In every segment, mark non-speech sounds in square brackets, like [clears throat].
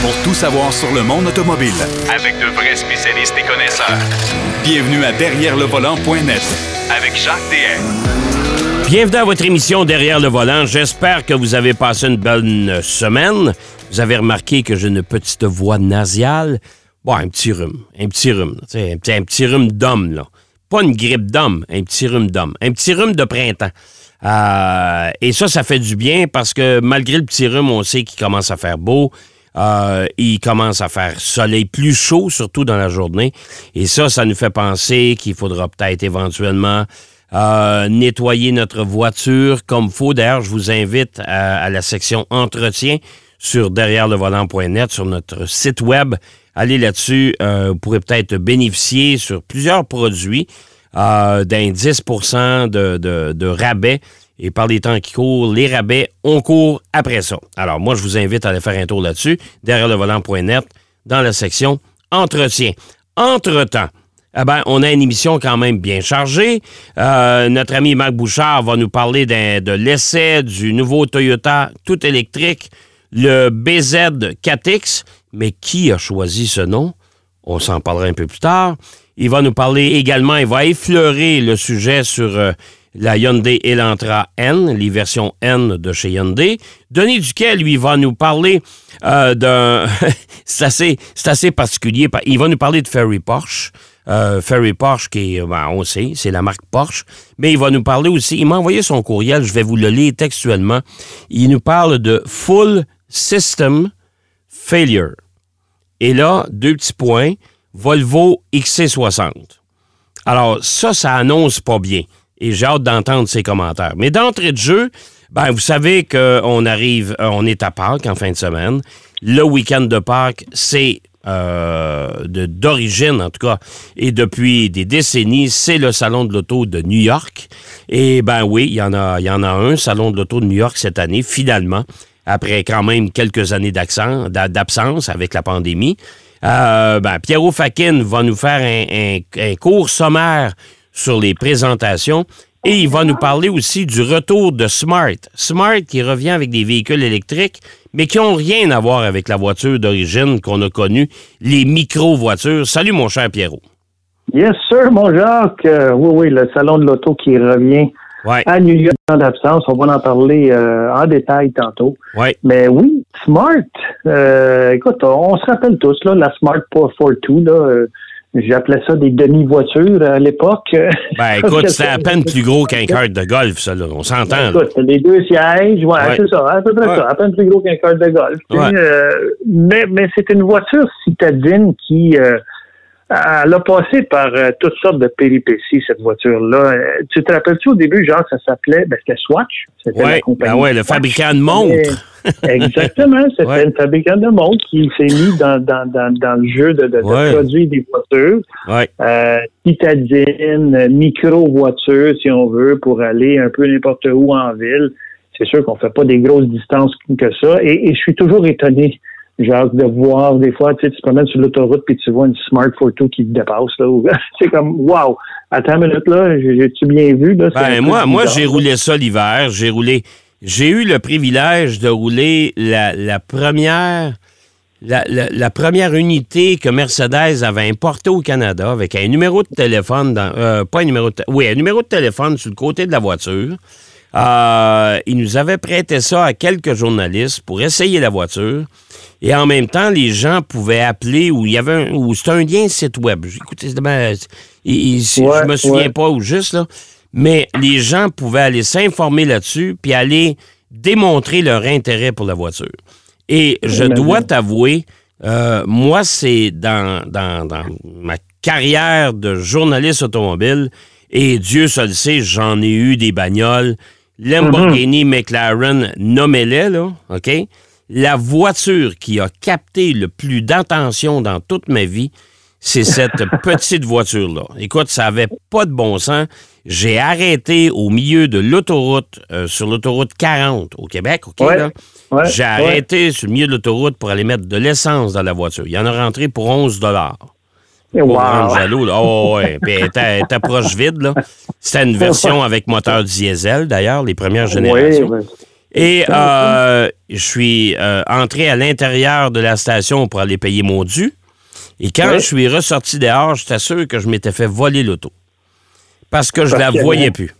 pour tout savoir sur le monde automobile. Avec de vrais spécialistes et connaisseurs. Bienvenue à Derrière le volant.net Avec Jacques DM. Bienvenue à votre émission Derrière le volant. J'espère que vous avez passé une bonne semaine. Vous avez remarqué que j'ai une petite voix nasale. Bon, un petit rhume. Un petit rhume. Un petit, un petit rhume d'homme, là. Pas une grippe d'homme, un petit rhume d'homme. Un petit rhume de printemps. Euh, et ça, ça fait du bien parce que malgré le petit rhume, on sait qu'il commence à faire beau. Euh, il commence à faire soleil plus chaud, surtout dans la journée. Et ça, ça nous fait penser qu'il faudra peut-être éventuellement euh, nettoyer notre voiture comme faut. D'ailleurs, je vous invite à, la section entretien sur derrière-le-volant.net, sur notre site web. Allez là-dessus. euh, vous pourrez peut-être bénéficier sur plusieurs produits euh, d'un 10 de, de, de rabais. Et par les temps qui courent, les rabais, on court après ça. Alors, moi, je vous invite à aller faire un tour là-dessus, derrière le volant.net, dans la section Entretien. Entre-temps, eh ben, on a une émission quand même bien chargée. Euh, notre ami Marc Bouchard va nous parler de l'essai du nouveau Toyota tout électrique, le BZ4X. Mais qui a choisi ce nom? On s'en parlera un peu plus tard. Il va nous parler également, il va effleurer le sujet sur euh, la Hyundai Elantra N, les versions N de chez Hyundai. Denis Duquet, lui, va nous parler euh, d'un... [laughs] c'est assez, c'est assez particulier. Il va nous parler de Ferry Porsche. Euh, Ferry Porsche, qui est, ben, on sait, c'est la marque Porsche. Mais il va nous parler aussi, il m'a envoyé son courriel, je vais vous le lire textuellement. Il nous parle de Full System Failure. Et là, deux petits points, Volvo XC60. Alors, ça, ça annonce pas bien. Et j'ai hâte d'entendre ses commentaires. Mais d'entrée de jeu, ben, vous savez qu'on arrive, euh, on est à Pâques en fin de semaine. Le week-end de Pâques, c'est euh, d'origine, en tout cas, et depuis des décennies, c'est le Salon de l'Auto de New York. Et ben oui, il y en a, y en a un, Salon de l'Auto de New York cette année, finalement, après quand même quelques années d'absence avec la pandémie. Euh, ben, Pierrot Fakin va nous faire un, un- un cours sommaire sur les présentations et il va nous parler aussi du retour de Smart. Smart qui revient avec des véhicules électriques, mais qui n'ont rien à voir avec la voiture d'origine qu'on a connue, les micro-voitures. Salut mon cher Pierrot. Yes, sir, mon Jacques. Euh, oui, oui, le salon de l'auto qui revient Ouais, à New York en absence. On va en parler euh, en détail tantôt. ouais. Mais oui, Smart. euh, écoute, on, se rappelle tous, là, la Smart 442, là, j'appelais ça des demi-voitures à l'époque. Ben [laughs] écoute, c'est à peine plus gros qu'un kart de golf, ça, là. On s'entend, là. Écoute, les deux sièges, ouais, Ouais. c'est ça, à peu près Ouais. ça, à peine plus gros qu'un cart de golf. Ouais. euh, mais mais c'est une voiture citadine qui euh, elle a passé par euh, toutes sortes de péripéties, cette voiture-là. Euh, tu te rappelles-tu au début, genre, ça s'appelait, ben, c'était Swatch. C'était la Ouais, compagnie ben ouais, le fabricant de montres. Exactement, [laughs] c'était Ouais. une fabricant de montres qui s'est mis dans, dans, dans, dans le jeu de, de, de des voitures Ouais. euh, citadine, micro-voiture, si on veut, pour aller un peu n'importe où en ville. C'est sûr qu'on fait pas des grosses distances que ça. Et, et je suis toujours étonné, genre, de voir des fois, tu sais, tu te promènes sur l'autoroute puis tu vois une Smart Photo qui te dépasse, là. [laughs] C'est comme, wow! Attends une minute, là, j'ai- j'ai-tu bien vu, là? Ben, moi, moi j'ai roulé ça l'hiver. J'ai roulé. J'ai eu le privilège de rouler la, la première. La, la- la première unité que Mercedes avait importée au Canada avec un numéro de téléphone dans. euh, pas un numéro de Oui, un numéro de téléphone sur le côté de la voiture. Euh, ils nous avaient prêté ça à quelques journalistes pour essayer la voiture. Et en même temps, les gens pouvaient appeler ou il y avait un, ou c'était un lien site web. Écoutez, c'est- ben, il- il- Ouais, je me souviens ouais. pas ou juste là, mais les gens pouvaient aller s'informer là-dessus puis aller démontrer leur intérêt pour la voiture. Et je dois t'avouer, euh, moi, c'est dans, dans, dans ma carrière de journaliste automobile, et Dieu se le sait, j'en ai eu des bagnoles. Lamborghini, McLaren, nommez-les, là, OK? La voiture qui a capté le plus d'attention dans toute ma vie, c'est [laughs] cette petite voiture-là. Écoute, ça avait pas de bon sens. J'ai arrêté au milieu de l'autoroute, euh, sur l'autoroute 40 au Québec, OK? Ouais. là? Ouais, J'ai ouais. arrêté sur le milieu de l'autoroute pour aller mettre de l'essence dans la voiture. Il y en a rentré pour 11 Wow. Jaloux, là. Oh, ouais. Puis proche vide, là. C'était une version avec moteur diesel, d'ailleurs, les premières générations. Oui, oui. Et euh, je suis euh, entré à l'intérieur de la station pour aller payer mon dû. Et quand Oui. je suis ressorti dehors, j'étais sûr que je m'étais fait voler l'auto. Parce que je Parce la voyais plus.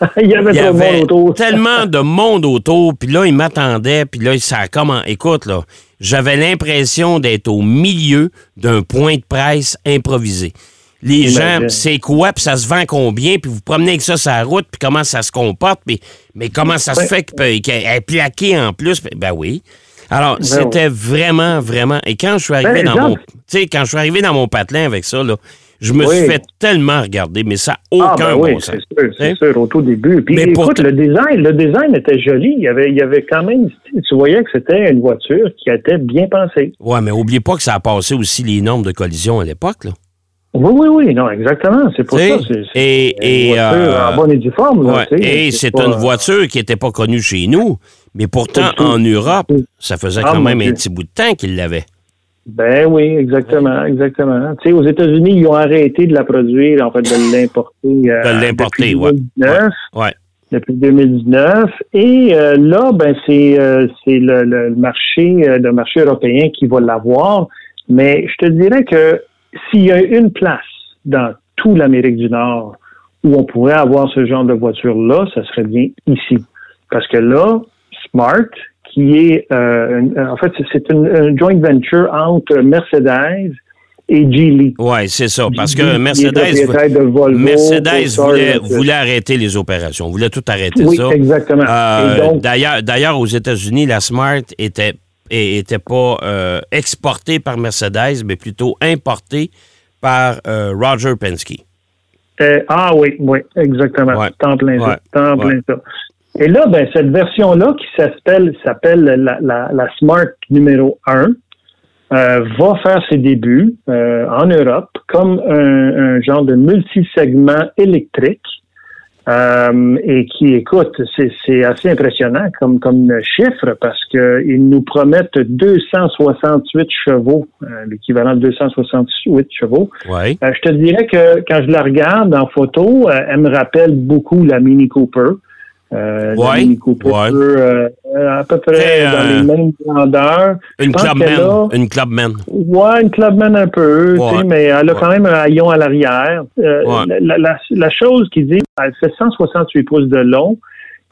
[laughs] il y avait Il y avait tellement de monde autour, puis là, il m'attendait, puis là, ça a comment... Écoute, là, j'avais l'impression d'être au milieu d'un point de presse improvisé. Les gens, c'est quoi, puis ça se vend combien, puis vous promenez avec ça sur la route, puis comment ça se comporte, puis mais comment ça se fait qu'elle est plaquée en plus? Ben oui. Alors, Ben c'était vraiment, vraiment... Et quand je suis arrivé Ben, dans Jean- mon... Tu sais, quand je suis arrivé dans mon patelin avec ça, là, je me Oui. suis fait tellement regarder, mais ça n'a Ah, aucun ben oui, bon sens. c'est sûr, c'est Hein? sûr, au tout début. Puis Mais écoute, le design, le design était joli. Il y avait, il y avait quand même, tu voyais que c'était une voiture qui était bien pensée. Ouais, mais oubliez pas que ça a passé aussi les normes de collision à l'époque, là. Oui, oui, oui, non, exactement. C'est pour ça. C'est, c'est et- une et, voiture euh, en bonne et due forme. là, Ouais, Et c'est pas- une voiture qui n'était pas connue chez nous, mais pourtant, en Europe, ça faisait Ah, quand même un petit bout de temps qu'il l'avait. Ben oui, exactement, exactement. Tu sais, aux États-Unis, ils ont arrêté de la produire, en fait, de l'importer. euh, De l'importer, depuis ouais. 2019. Ouais. depuis 2019. Et euh, là, ben c'est euh, c'est le, le marché euh, le marché européen qui va l'avoir. Mais je te dirais que s'il y a une place dans toute l'Amérique du Nord où on pourrait avoir ce genre de voiture-là, ça serait bien ici. Parce que là, Smart, qui est euh, une- en fait, c'est- une, une joint venture entre Mercedes et Geely. Oui, c'est ça. Parce Geely, que Mercedes, propriétaire de Volvo, Mercedes voulait, arrêter les opérations, voulait tout arrêter Oui, ça. exactement. Euh, D'ailleurs, d'ailleurs, aux États-Unis, la Smart était était pas euh, exportée par Mercedes, mais plutôt importée par euh, Roger Penske. Euh, ah oui, oui, exactement. Ouais. En plein Ouais. ça. Ouais. plein ça. Et là, ben, cette version-là qui s'appelle s'appelle la, la, la Smart numéro 1 euh, va faire ses débuts euh, en Europe comme un, un genre de multisegment électrique. Euh, et qui, écoute, c'est assez impressionnant comme, comme chiffre parce qu'ils nous promettent 268 chevaux, l'équivalent de 268 chevaux. Euh, je te dirais que quand je la regarde en photo, elle me rappelle beaucoup la Mini Cooper. Euh, Ouais, Mini Cooper, ouais. euh, à peu près dans euh, les mêmes grandeurs. Une Clubman. Une Clubman. Ouais, une Clubman un peu, tu Ouais. sais, mais elle a quand même un haillon à l'arrière. Euh, la, la- la chose qui dit, elle fait 168 pouces de long,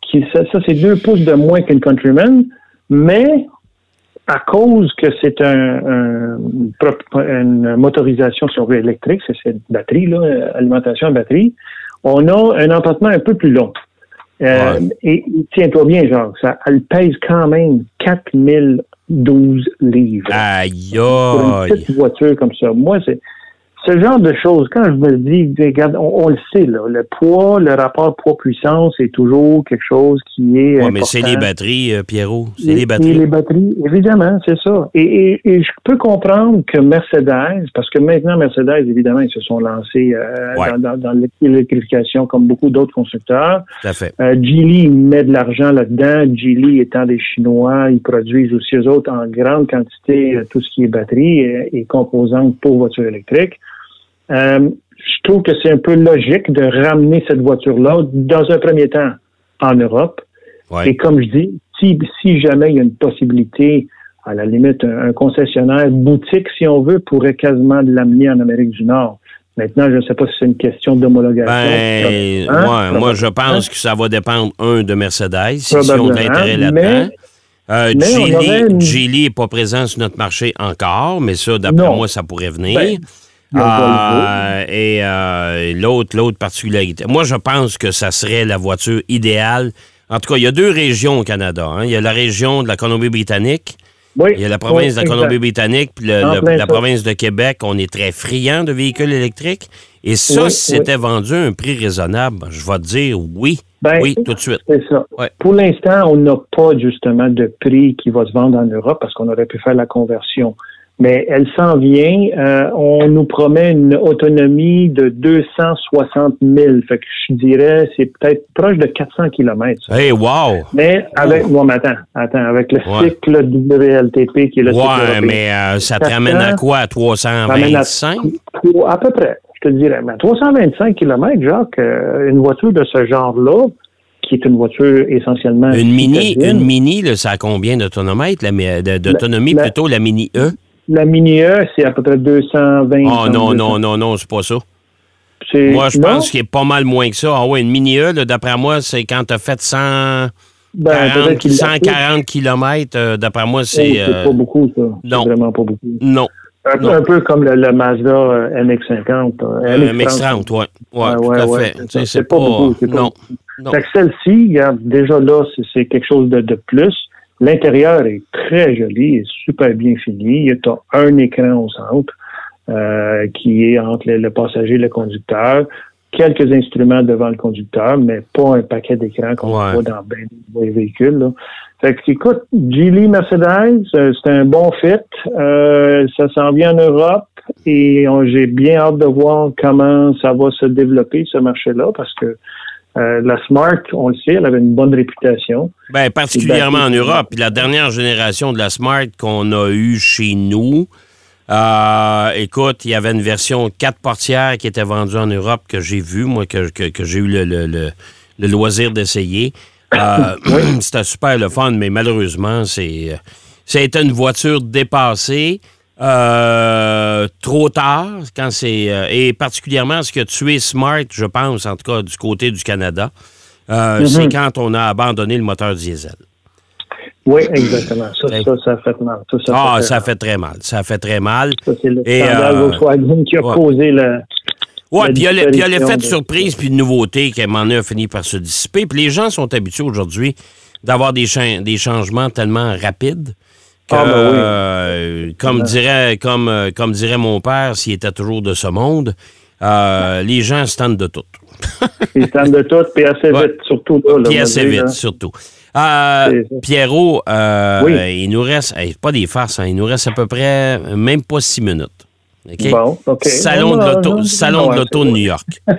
qui ça, ça, c'est 2 pouces de moins qu'une Countryman, mais à cause que c'est un, un- une motorisation, si on veut, électrique, c'est cette batterie, là, euh, alimentation à batterie, on a un emportement un peu plus long. Euh, Ouais. Et tiens-toi bien, genre, ça, elle pèse quand même 4012 livres Aïe, pour une aïe. petite voiture comme ça. Moi, c'est ce genre de choses. Quand je me dis, regarde, on, on le sait, là, le poids, le rapport poids-puissance est toujours quelque chose qui est. Ouais, mais c'est les batteries, euh, Pierrot. C'est Et- les Et batteries. les batteries, évidemment, c'est ça. Et, et- et je peux comprendre que Mercedes, parce que maintenant Mercedes, évidemment, ils se sont lancés euh, Ouais. dans, dans, dans l'électrification comme beaucoup d'autres constructeurs. Tout à fait. Euh, Geely met de l'argent là-dedans. Geely étant des Chinois, ils produisent aussi eux autres en grande quantité euh, tout ce qui est batterie et, et composantes pour voitures électriques. Euh, je trouve que c'est un peu logique de ramener cette voiture-là dans un premier temps en Europe. Ouais. Et comme je dis, si, si jamais il y a une possibilité, à la limite, un, un concessionnaire boutique, si on veut, pourrait quasiment l'amener en Amérique du Nord. Maintenant, je ne sais pas si c'est une question d'homologation. Ben, Hein? ouais, moi, je pense que ça va dépendre, un, de Mercedes, si Probablement, l'intérêt mais- là-dedans. Euh, on une- n'est pas présent sur notre marché encore, mais ça, d'après moi, ça pourrait venir. Ben, a Euh, et euh, l'autre, l'autre particularité. Moi, je pense que ça serait la voiture idéale. En tout cas, il y a deux régions au Canada. hein. Il y a la région de la Colombie-Britannique. Oui, Il y a la province oui, de la. Colombie-Britannique, puis le- le- la ça. province de Québec. On est très friands de véhicules électriques. Et ça, Oui, si c'était vendu à un prix raisonnable, je vais te dire oui. Ben, oui, tout de suite. C'est ça. Ouais. Pour l'instant, on n'a pas justement de prix qui va se vendre en Europe parce qu'on aurait pu faire la conversion. Mais elle s'en vient. Euh, on nous promet une autonomie de 260 000. Fait que je dirais, c'est peut-être proche de 400 kilomètres. ça. Hey, wow! Mais avec, bon, mais attends, attends, avec le Ouais. cycle WLTP qui est le cycle Ouais, européen. mais euh, ça te 400, ramène à quoi? À ramène à 325? trois- à peu près, je te dirais. Mais 325 km, Jacques, euh, une voiture de ce genre-là, qui est une voiture essentiellement. Une Mini, une mini là, ça a combien d'autonomie La- plutôt, la Mini E? La Mini E, c'est à peu près 220. Oh non, 200. non, non, non, c'est pas ça. Moi, je non? pense qu'il est pas mal moins que ça. Ah ouais, une Mini E, là, d'après moi, c'est quand tu as fait 100, Ben, 40, peut-être qu'il l'a fait. 140 km, d'après moi, Oh, c'est... C'est euh, pas beaucoup, ça. non. C'est vraiment pas beaucoup. non, Un, peu- Non. un peu comme le, le Mazda euh, MX-50. euh, euh, MX-30, ouais. Ouais, Ouais, tout à ouais, fait. c'est pas pas... beaucoup, c'est pas non, non. Que celle-ci, regarde, déjà là, c'est- c'est quelque chose de, de plus. L'intérieur est très joli, est super bien fini. Tu as un écran au centre euh, qui est entre le, le passager et le conducteur. Quelques instruments devant le conducteur, mais pas un paquet d'écrans qu'on Ouais. voit dans bien des véhicules. Là. Fait que, écoute, Geely Mercedes, euh, c'est un bon fit. Euh, ça s'en vient en Europe et j'ai bien hâte de voir comment ça va se développer, ce marché-là, parce que euh, la Smart, on le sait, elle avait une bonne réputation. Ben, particulièrement en Europe. Puis la dernière génération de la Smart qu'on a eue chez nous, euh, écoute, il y avait une version 4 portières qui était vendue en Europe que j'ai vue, moi, que, que- que j'ai eu le, le- le- le loisir d'essayer. Euh, [clears throat] C'était super le fun, mais malheureusement, c'est c'était une voiture dépassée. Euh, trop tard, quand c'est. euh, et particulièrement ce qui a tué Smart, je pense, en tout cas du côté du Canada, euh, c'est quand on a abandonné le moteur diesel. Oui, exactement. Ça, ça, ça fait mal. Ça, ça Ah, fait ça mal. fait très mal. Ça fait très mal. Ça, c'est le Et, scandale euh, qui a ouais. causé la. Oui, puis il y a le- a l'effet de surprise puis de nouveauté qui, à un moment donné, a fini par se dissiper. Puis les gens sont habitués aujourd'hui d'avoir des, cha- des changements tellement rapides que, Ah, ben oui. euh, comme, dirait, comme, euh, comme dirait mon père, s'il était toujours de ce monde, euh, les gens se tentent de tout. [laughs] Ils se tentent de tout, puis assez Ouais. vite, surtout là. Puis assez vite, là. surtout. Euh. Pierrot, Oui. il nous reste, pas des farces, hein, il nous reste à peu près même pas six minutes. Bon. Salon de l'auto, salon non, de l'auto de New York. [laughs]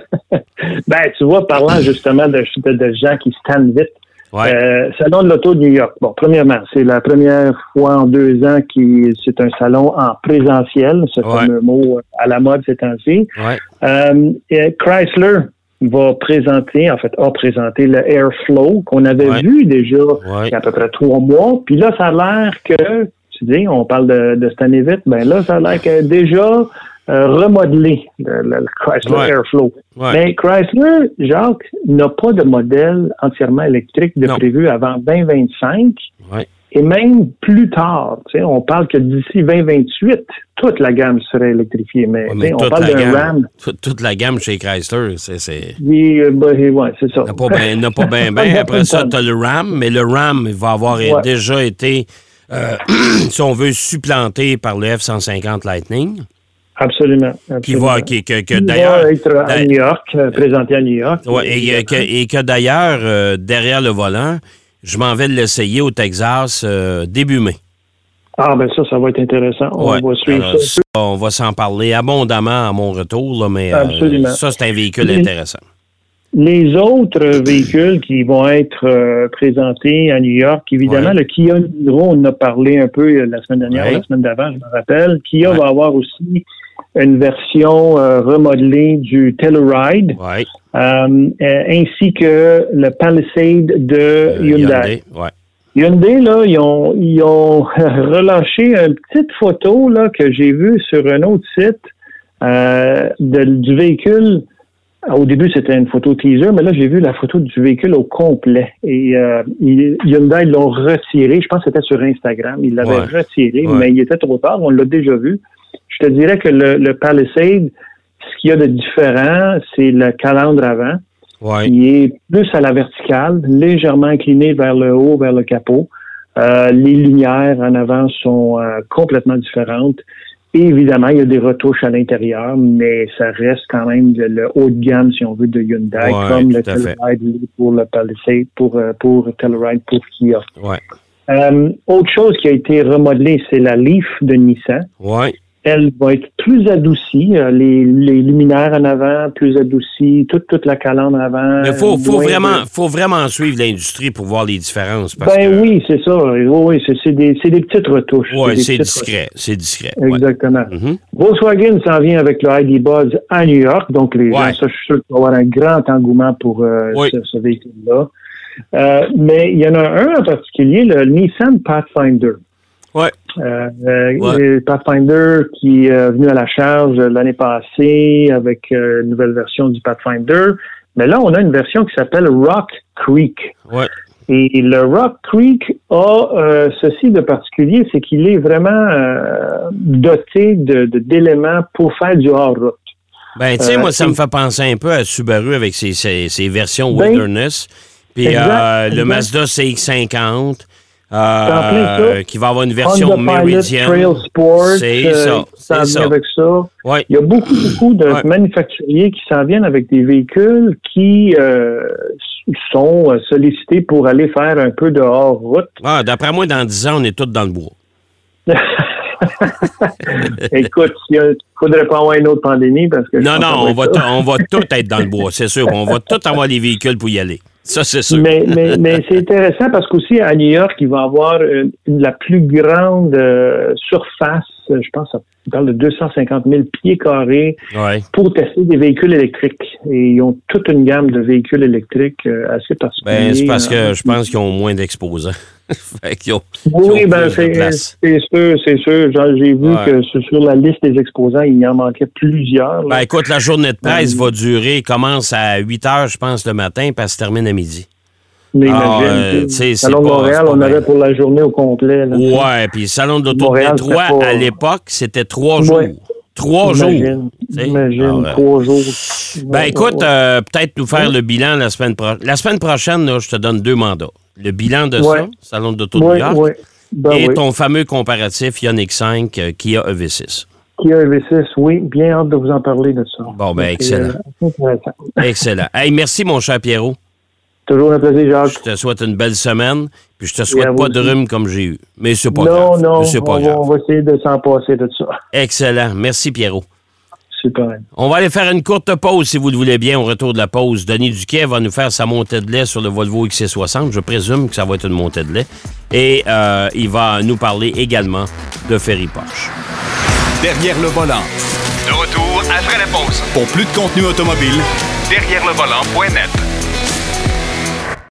Ben, tu vois, parlant [clears throat] justement de, de, de gens qui se tannent vite. Ouais. Euh, salon de l'auto de New York. Bon, premièrement, c'est la première fois en deux ans qui c'est un salon en présentiel, ce Ouais. fameux mot à la mode ces temps-ci. Ouais. Euh, et Chrysler va présenter, en fait, a présenté le Airflow qu'on avait vu déjà il y a à peu près trois mois. Puis là, ça a l'air que, tu dis, on parle de, de cette année vite, ben là, ça a l'air que déjà euh, remodelé, le, le- le Chrysler Ouais. Airflow. Ouais. Mais Chrysler, Jacques, n'a pas de modèle entièrement électrique de Non. prévu avant 2025 Ouais. et même plus tard. On parle que d'ici 2028, toute la gamme serait électrifiée. Mais, on parle la d'un gamme, RAM. toute, toute la gamme chez Chrysler, c'est. Oui, euh, ben, ouais, c'est ça. n'a pas bien n'a pas bien. De [laughs] Après ça, tu as le RAM, mais le RAM il va avoir Ouais. déjà été, euh, [clears throat] si on veut, supplanté par le F-150 Lightning, Absolument. qui absolument. va, qui, que, que Qui d'ailleurs. être à New York, euh, présenté à New York. Ouais, et, euh, que, et que d'ailleurs, euh, derrière le volant, je m'en vais l'essayer au Texas euh, début mai. Ah, ben ça, ça va être intéressant. On Ouais. va suivre Alors, ça. on va s'en parler abondamment à mon retour, là, mais euh, ça, c'est un véhicule intéressant. Les autres véhicules qui vont être présentés à New York, évidemment, Ouais. le Kia Niro, on en a parlé un peu la semaine dernière, la semaine d'avant, je me rappelle. Kia va avoir aussi une version euh, remodelée du Telluride, Oui. euh, euh, ainsi que le Palisade de Hyundai. Ouais. Hyundai, là, ils ont, ils ont [laughs] relâché une petite photo là, que j'ai vue sur un autre site euh, de- du véhicule. Au début, c'était une photo teaser, mais là, j'ai vu la photo du véhicule au complet. Et euh, ils- Hyundai l'ont retiré. Je pense que c'était sur Instagram. Ils l'avaient Ouais. retiré, Ouais. mais il était trop tard. On l'a déjà vu. Je te dirais que le, le Palisade, ce qu'il y a de différent, c'est le calandre avant Ouais. qui est plus à la verticale, légèrement incliné vers le haut, vers le capot. Euh, les lumières en avant sont euh, complètement différentes. Et évidemment, il y a des retouches à l'intérieur, mais ça reste quand même le, le haut de gamme, si on veut, de Hyundai, Ouais, comme le. Telluride pour le Palisade, pour, euh, pour Telluride, pour Kia. Ouais. Euh, autre chose qui a été remodelée, c'est la Leaf de Nissan. Ouais. Elle va être plus adoucie, euh, les, les luminaires en avant, plus adoucis, toute, toute la calandre en avant. Mais faut, faut de- vraiment, faut vraiment suivre l'industrie pour voir les différences. Parce Ben que, oui, c'est ça. Oui, oui, c'est des, c'est des petites retouches. Des c'est discret. C'est discret. ouais. Exactement. Mhm. Volkswagen s'en vient avec le ID Buzz à New York. Donc, les Ouais. gens, ça, je suis sûr qu'il va y avoir un grand engouement pour euh, Oui. ce, ce véhicule-là. Euh, mais il y en a un en particulier, le Nissan Pathfinder. Euh, euh, Ouais. Pathfinder qui est venu à la charge l'année passée avec euh, une nouvelle version du Pathfinder. Mais là, on a une version qui s'appelle Rock Creek. Ouais. Et le Rock Creek a euh, ceci de particulier, c'est qu'il est vraiment euh, doté de- d'éléments pour faire du hors-route. Ben, tu sais, Euh, moi, ça me fait penser un peu à Subaru avec ses, ses- ses versions Ben, Wilderness. Puis euh, le. Mazda CX-50, en plein euh, qui va avoir une version. Trail Sport, C'est euh, ça, ça. avec ça. Ouais. Il y a beaucoup, beaucoup de Ouais. manufacturiers qui s'en viennent avec des véhicules qui euh, sont sollicités pour aller faire un peu de hors-route. Ah, D'après moi, dans 10 ans, on est tous dans le bois. [laughs] Écoute, il ne faudrait pas avoir une autre pandémie parce que... Non, non, on va, on va tous être dans le bois, c'est sûr. On va tous avoir les véhicules pour y aller. Ça, c'est sûr. Mais, mais, mais [laughs] c'est intéressant parce qu'aussi à New York, il va avoir une- une- la plus grande euh, surface, je pense, on parle de 250 000 pieds carrés Ouais. pour tester des véhicules électriques. Et ils ont toute une gamme de véhicules électriques euh, assez particuliers. Ben, c'est parce que Euh, je pense qu'ils ont moins d'exposants. [laughs] ont, Oui, ben, c'est sûr, c'est sûr. J'ai vu Ouais. que sur la liste des exposants, il y en manquait plusieurs. Ben, écoute, la journée de presse Ben, va durer, commence à 8 heures, je pense, le matin, puis elle se termine à midi. Mais alors, imagine, euh, Salon de Montréal, on avait pour la journée au complet. là. Ouais, puis le salon de l'auto Détroit, à l'époque, c'était trois jours. Ouais. Trois Imagine, jours. Imagine, Alors, euh, trois jours. Ben écoute, euh, peut-être nous faire Ouais. le bilan la semaine prochaine. La semaine prochaine, là, je te donne deux mandats. Le bilan de Ouais. ça, Salon de l'Auto de York. Ben et ton fameux comparatif Ioniq 5 euh, Kia EV6. Kia EV6, oui, bien hâte de vous en parler de ça. Bon, ben, excellent. [laughs] Excellent. Hey, merci, mon cher Pierrot. Toujours un plaisir, Jacques. Je te souhaite une belle semaine, puis je te souhaite pas de rhume comme j'ai eu. Mais c'est pas non, grave. non, Mais c'est pas on, va, grave. on va essayer de s'en passer de ça. Excellent. Merci, Pierrot. Super. On va aller faire une courte pause, si vous le voulez bien, au retour de la pause. Denis Duquet va nous faire sa montée de lait sur le Volvo XC60. Je présume que ça va être une montée de lait. Et euh, il va nous parler également de Ferry Porsche. Derrière le volant. De retour après la pause. Pour plus de contenu automobile, Derrière le volant.net.